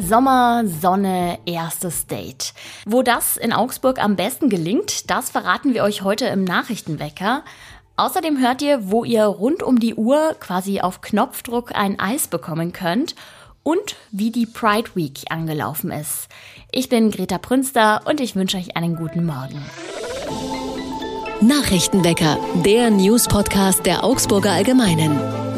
Sommer, Sonne, erstes Date. Wo das in Augsburg am besten gelingt, das verraten wir euch heute im Nachrichtenwecker. Außerdem hört ihr, wo ihr rund um die Uhr quasi auf Knopfdruck ein Eis bekommen könnt und wie die Pride Week angelaufen ist. Ich bin Greta Prünster und ich wünsche euch einen guten Morgen. Nachrichtenwecker, der News-Podcast der Augsburger Allgemeinen.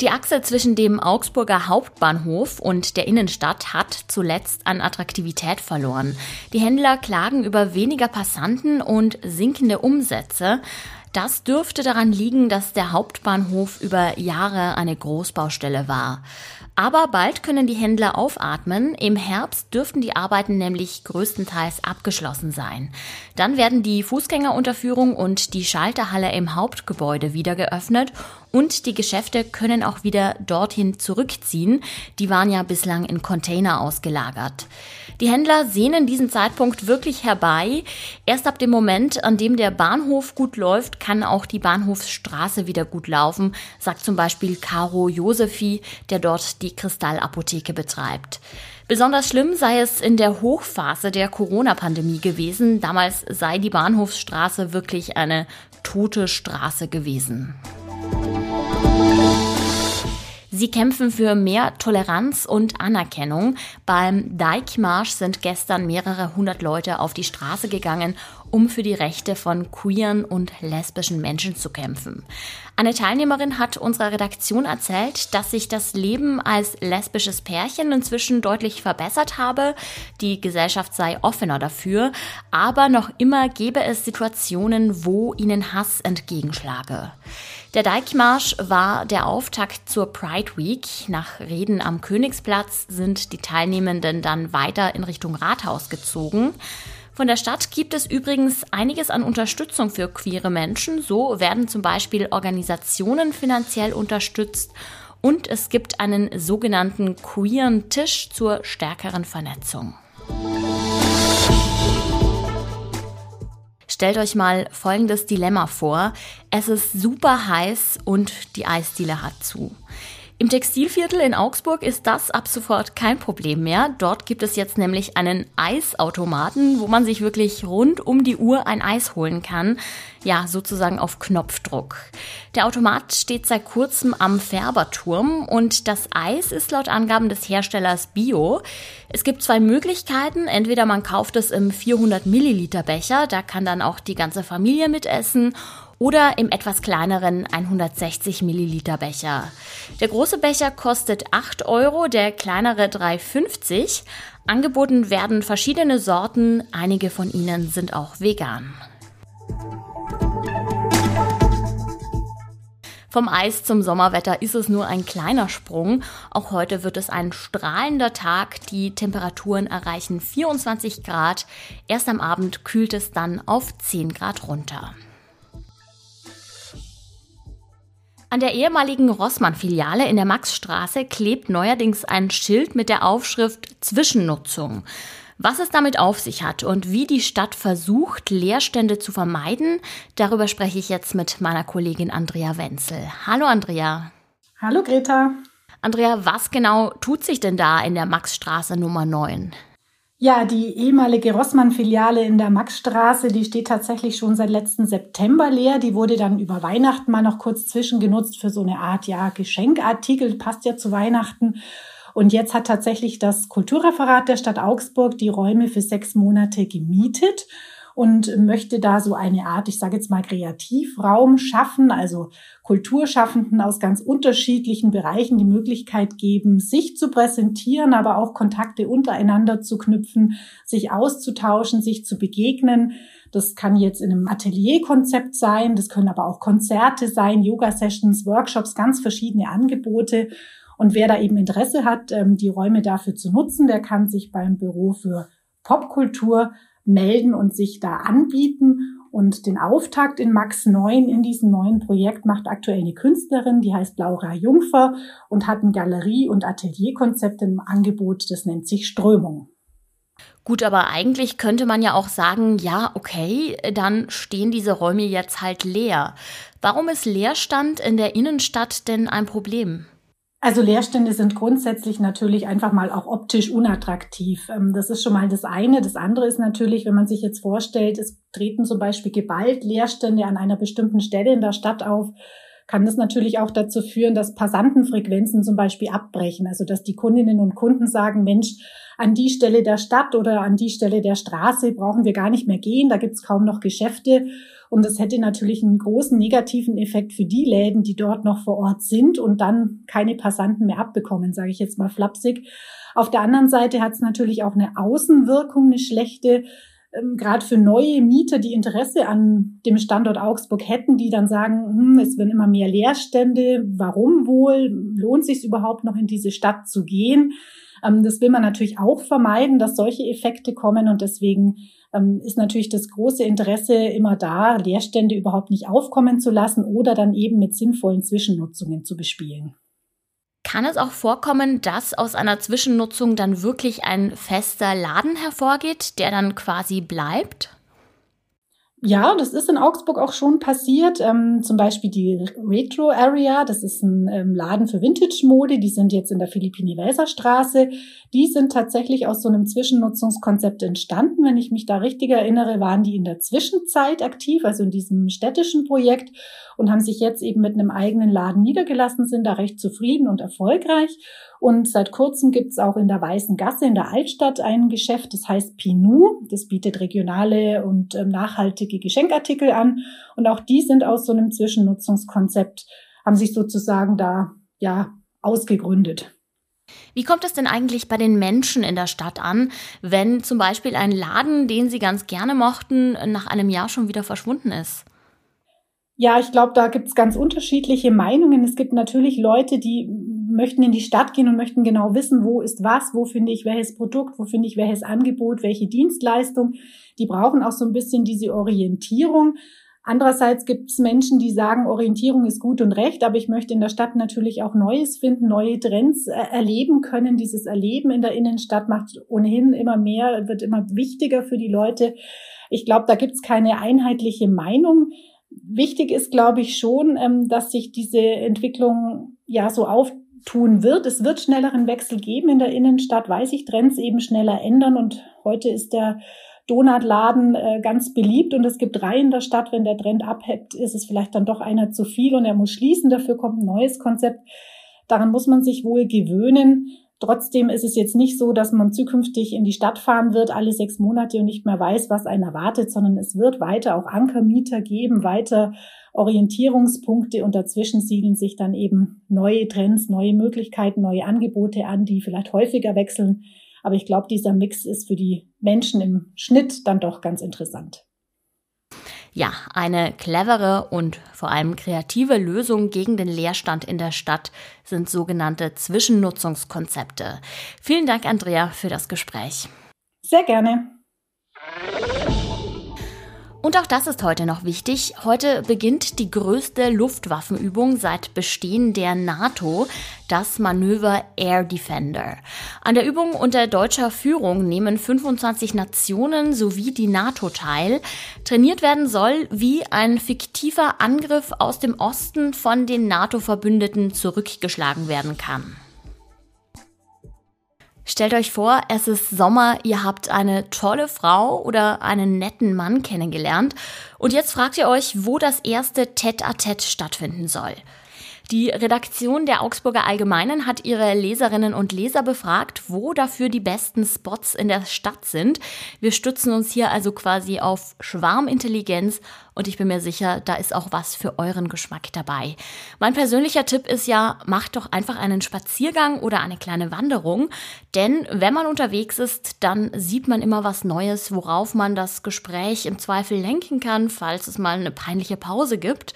Die Achse zwischen dem Augsburger Hauptbahnhof und der Innenstadt hat zuletzt an Attraktivität verloren. Die Händler klagen über weniger Passanten und sinkende Umsätze. Das dürfte daran liegen, dass der Hauptbahnhof über Jahre eine Großbaustelle war. Aber bald können die Händler aufatmen. Im Herbst dürften die Arbeiten nämlich größtenteils abgeschlossen sein. Dann werden die Fußgängerunterführung und die Schalterhalle im Hauptgebäude wieder geöffnet und die Geschäfte können auch wieder dorthin zurückziehen. Die waren ja bislang in Container ausgelagert. Die Händler sehnen diesen Zeitpunkt wirklich herbei. Erst ab dem Moment, an dem der Bahnhof gut läuft, kann auch die Bahnhofsstraße wieder gut laufen, sagt zum Beispiel Caro Josefi, der dort die Kristallapotheke betreibt. Besonders schlimm sei es in der Hochphase der Corona-Pandemie gewesen. Damals sei die Bahnhofsstraße wirklich eine tote Straße gewesen. Sie kämpfen für mehr Toleranz und Anerkennung. Beim Deichmarsch sind gestern mehrere hundert Leute auf die Straße gegangen, um für die Rechte von queeren und lesbischen Menschen zu kämpfen. Eine Teilnehmerin hat unserer Redaktion erzählt, dass sich das Leben als lesbisches Pärchen inzwischen deutlich verbessert habe. Die Gesellschaft sei offener dafür, aber noch immer gäbe es Situationen, wo ihnen Hass entgegenschlage. Der Deichmarsch war der Auftakt zur Pride Week. Nach Reden am Königsplatz sind die Teilnehmenden dann weiter in Richtung Rathaus gezogen. Von der Stadt gibt es übrigens einiges an Unterstützung für queere Menschen. So werden zum Beispiel Organisationen finanziell unterstützt und es gibt einen sogenannten queeren Tisch zur stärkeren Vernetzung. Stellt euch mal folgendes Dilemma vor. Es ist super heiß und die Eisdiele hat zu. Im Textilviertel in Augsburg ist das ab sofort kein Problem mehr. Dort gibt es jetzt nämlich einen Eisautomaten, wo man sich wirklich rund um die Uhr ein Eis holen kann. Ja, sozusagen auf Knopfdruck. Der Automat steht seit kurzem am Färberturm und das Eis ist laut Angaben des Herstellers Bio. Es gibt zwei Möglichkeiten. Entweder man kauft es im 400 Milliliter Becher, da kann dann auch die ganze Familie mitessen oder im etwas kleineren 160 Milliliter Becher. Der große Becher kostet 8 Euro, der kleinere 3,50. Angeboten werden verschiedene Sorten, einige von ihnen sind auch vegan. Vom Eis zum Sommerwetter ist es nur ein kleiner Sprung. Auch heute wird es ein strahlender Tag. Die Temperaturen erreichen 24 Grad. Erst am Abend kühlt es dann auf 10 Grad runter. An der ehemaligen Rossmann-Filiale in der Maxstraße klebt neuerdings ein Schild mit der Aufschrift Zwischennutzung. Was es damit auf sich hat und wie die Stadt versucht, Leerstände zu vermeiden, darüber spreche ich jetzt mit meiner Kollegin Andrea Wenzel. Hallo Andrea. Hallo Greta. Andrea, was genau tut sich denn da in der Maxstraße Nummer 9? Ja, die ehemalige Rossmann-Filiale in der Maxstraße, die steht tatsächlich schon seit letzten September leer. Die wurde dann über Weihnachten mal noch kurz zwischengenutzt für so eine Art, ja, Geschenkartikel, passt ja zu Weihnachten. Und jetzt hat tatsächlich das Kulturreferat der Stadt Augsburg die Räume für sechs Monate gemietet und möchte da so eine Art, ich sage jetzt mal Kreativraum schaffen, also Kulturschaffenden aus ganz unterschiedlichen Bereichen die Möglichkeit geben, sich zu präsentieren, aber auch Kontakte untereinander zu knüpfen, sich auszutauschen, sich zu begegnen. Das kann jetzt in einem Atelierkonzept sein, das können aber auch Konzerte sein, Yoga-Sessions, Workshops, ganz verschiedene Angebote. Und wer da eben Interesse hat, ähm, die Räume dafür zu nutzen, der kann sich beim Büro für Popkultur melden und sich da anbieten. Und den Auftakt in Max 9 in diesem neuen Projekt macht aktuell eine Künstlerin, die heißt Laura Jungfer und hat ein Galerie- und Atelierkonzept im Angebot, das nennt sich Strömung. Gut, aber eigentlich könnte man ja auch sagen, ja, okay, dann stehen diese Räume jetzt halt leer. Warum ist Leerstand in der Innenstadt denn ein Problem? Also Leerstände sind grundsätzlich natürlich einfach mal auch optisch unattraktiv. Ähm, das ist schon mal das eine. Das andere ist natürlich, wenn man sich jetzt vorstellt, es treten zum Beispiel geballt Leerstände an einer bestimmten Stelle in der Stadt auf, kann das natürlich auch dazu führen, dass Passantenfrequenzen zum Beispiel abbrechen. Also dass die Kundinnen und Kunden sagen, Mensch, an die Stelle der Stadt oder an die Stelle der Straße brauchen wir gar nicht mehr gehen, da gibt's kaum noch Geschäfte. Und das hätte natürlich einen großen negativen Effekt für die Läden, die dort noch vor Ort sind und dann keine Passanten mehr abbekommen, sage ich jetzt mal flapsig. Auf der anderen Seite hat es natürlich auch eine Außenwirkung, eine schlechte, ähm, gerade für neue Mieter, die Interesse an dem Standort Augsburg hätten, die dann sagen, hm, es werden immer mehr Leerstände, warum wohl, lohnt sich überhaupt noch in diese Stadt zu gehen? Ähm, das will man natürlich auch vermeiden, dass solche Effekte kommen und deswegen ähm, ist natürlich das große Interesse immer da, Leerstände überhaupt nicht aufkommen zu lassen oder dann eben mit sinnvollen Zwischennutzungen zu bespielen. Kann es auch vorkommen, dass aus einer Zwischennutzung dann wirklich ein fester Laden hervorgeht, der dann quasi bleibt? Ja, das ist in Augsburg auch schon passiert. Ähm, zum Beispiel die Retro Area, das ist ein ähm, Laden für Vintage-Mode, die sind jetzt in der Philippini-Welser-Straße. Die sind tatsächlich aus so einem Zwischennutzungskonzept entstanden. Wenn ich mich da richtig erinnere, waren die in der Zwischenzeit aktiv, also in diesem städtischen Projekt und haben sich jetzt eben mit einem eigenen Laden niedergelassen, sind da recht zufrieden und erfolgreich. Und seit kurzem gibt es auch in der Weißen Gasse in der Altstadt ein Geschäft, das heißt Pinou. Das bietet regionale und ähm, nachhaltige Geschenkartikel an. Und auch die sind aus so einem Zwischennutzungskonzept, haben sich sozusagen da ja ausgegründet. Wie kommt es denn eigentlich bei den Menschen in der Stadt an, wenn zum Beispiel ein Laden, den sie ganz gerne mochten, nach einem Jahr schon wieder verschwunden ist? Ja, ich glaube, da gibt es ganz unterschiedliche Meinungen. Es gibt natürlich Leute, die möchten in die Stadt gehen und möchten genau wissen, wo ist was, wo finde ich welches Produkt, wo finde ich welches Angebot, welche Dienstleistung. Die brauchen auch so ein bisschen diese Orientierung. Andererseits gibt es Menschen, die sagen, Orientierung ist gut und recht, aber ich möchte in der Stadt natürlich auch Neues finden, neue Trends äh, erleben können. Dieses Erleben in der Innenstadt macht ohnehin immer mehr, wird immer wichtiger für die Leute. Ich glaube, da gibt es keine einheitliche Meinung. Wichtig ist, glaube ich, schon, ähm, dass sich diese Entwicklung ja so auftun wird. Es wird schnelleren Wechsel geben in der Innenstadt, weil sich Trends eben schneller ändern. Und heute ist der Donutladen äh, ganz beliebt und es gibt drei in der Stadt. Wenn der Trend abhebt, ist es vielleicht dann doch einer zu viel und er muss schließen. Dafür kommt ein neues Konzept. Daran muss man sich wohl gewöhnen. Trotzdem ist es jetzt nicht so, dass man zukünftig in die Stadt fahren wird, alle sechs Monate und nicht mehr weiß, was einen erwartet, sondern es wird weiter auch Ankermieter geben, weiter Orientierungspunkte und dazwischen siedeln sich dann eben neue Trends, neue Möglichkeiten, neue Angebote an, die vielleicht häufiger wechseln. Aber ich glaube, dieser Mix ist für die Menschen im Schnitt dann doch ganz interessant. Ja, eine clevere und vor allem kreative Lösung gegen den Leerstand in der Stadt sind sogenannte Zwischennutzungskonzepte. Vielen Dank, Andrea, für das Gespräch. Sehr gerne. Und auch das ist heute noch wichtig. Heute beginnt die größte Luftwaffenübung seit Bestehen der NATO, das Manöver Air Defender. An der Übung unter deutscher Führung nehmen 25 Nationen sowie die NATO teil. Trainiert werden soll, wie ein fiktiver Angriff aus dem Osten von den NATO-Verbündeten zurückgeschlagen werden kann. Stellt euch vor, es ist Sommer, ihr habt eine tolle Frau oder einen netten Mann kennengelernt und jetzt fragt ihr euch, wo das erste Tête-à-Tête stattfinden soll. Die Redaktion der Augsburger Allgemeinen hat ihre Leserinnen und Leser befragt, wo dafür die besten Spots in der Stadt sind. Wir stützen uns hier also quasi auf Schwarmintelligenz und ich bin mir sicher, da ist auch was für euren Geschmack dabei. Mein persönlicher Tipp ist ja, macht doch einfach einen Spaziergang oder eine kleine Wanderung, denn wenn man unterwegs ist, dann sieht man immer was Neues, worauf man das Gespräch im Zweifel lenken kann, falls es mal eine peinliche Pause gibt.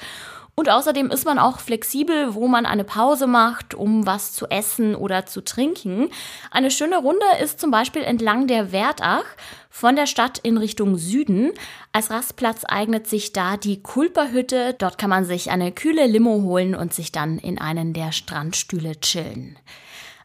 Und außerdem ist man auch flexibel, wo man eine Pause macht, um was zu essen oder zu trinken. Eine schöne Runde ist zum Beispiel entlang der Wertach von der Stadt in Richtung Süden. Als Rastplatz eignet sich da die Kulperhütte. Dort kann man sich eine kühle Limo holen und sich dann in einen der Strandstühle chillen.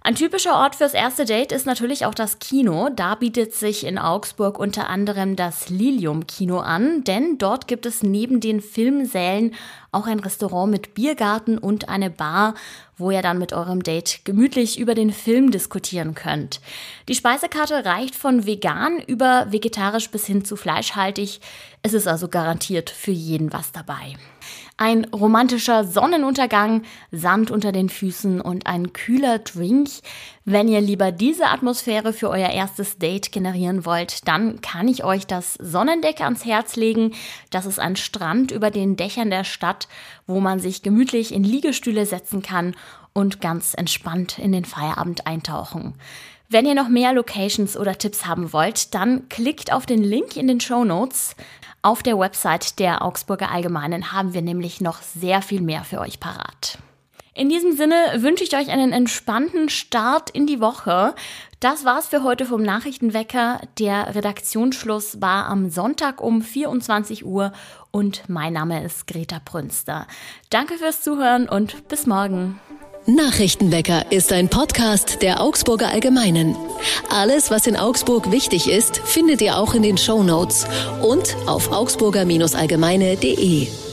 Ein typischer Ort fürs erste Date ist natürlich auch das Kino. Da bietet sich in Augsburg unter anderem das Lilium Kino an, denn dort gibt es neben den Filmsälen auch ein Restaurant mit Biergarten und eine Bar, wo ihr dann mit eurem Date gemütlich über den Film diskutieren könnt. Die Speisekarte reicht von vegan über vegetarisch bis hin zu fleischhaltig. Es ist also garantiert für jeden was dabei. Ein romantischer Sonnenuntergang, Sand unter den Füßen und ein kühler Drink. Wenn ihr lieber diese Atmosphäre für euer erstes Date generieren wollt, dann kann ich euch das Sonnendeck ans Herz legen. Das ist ein Strand über den Dächern der Stadt, wo man sich gemütlich in Liegestühle setzen kann und ganz entspannt in den Feierabend eintauchen. Wenn ihr noch mehr Locations oder Tipps haben wollt, dann klickt auf den Link in den Show Notes. Auf der Website der Augsburger Allgemeinen haben wir nämlich noch sehr viel mehr für euch parat. In diesem Sinne wünsche ich euch einen entspannten Start in die Woche. Das war's für heute vom Nachrichtenwecker. Der Redaktionsschluss war am Sonntag um 24 Uhr und mein Name ist Greta Brünster. Danke fürs Zuhören und bis morgen. Nachrichtenwecker ist ein Podcast der Augsburger Allgemeinen. Alles, was in Augsburg wichtig ist, findet ihr auch in den Show Notes und auf augsburger-allgemeine.de.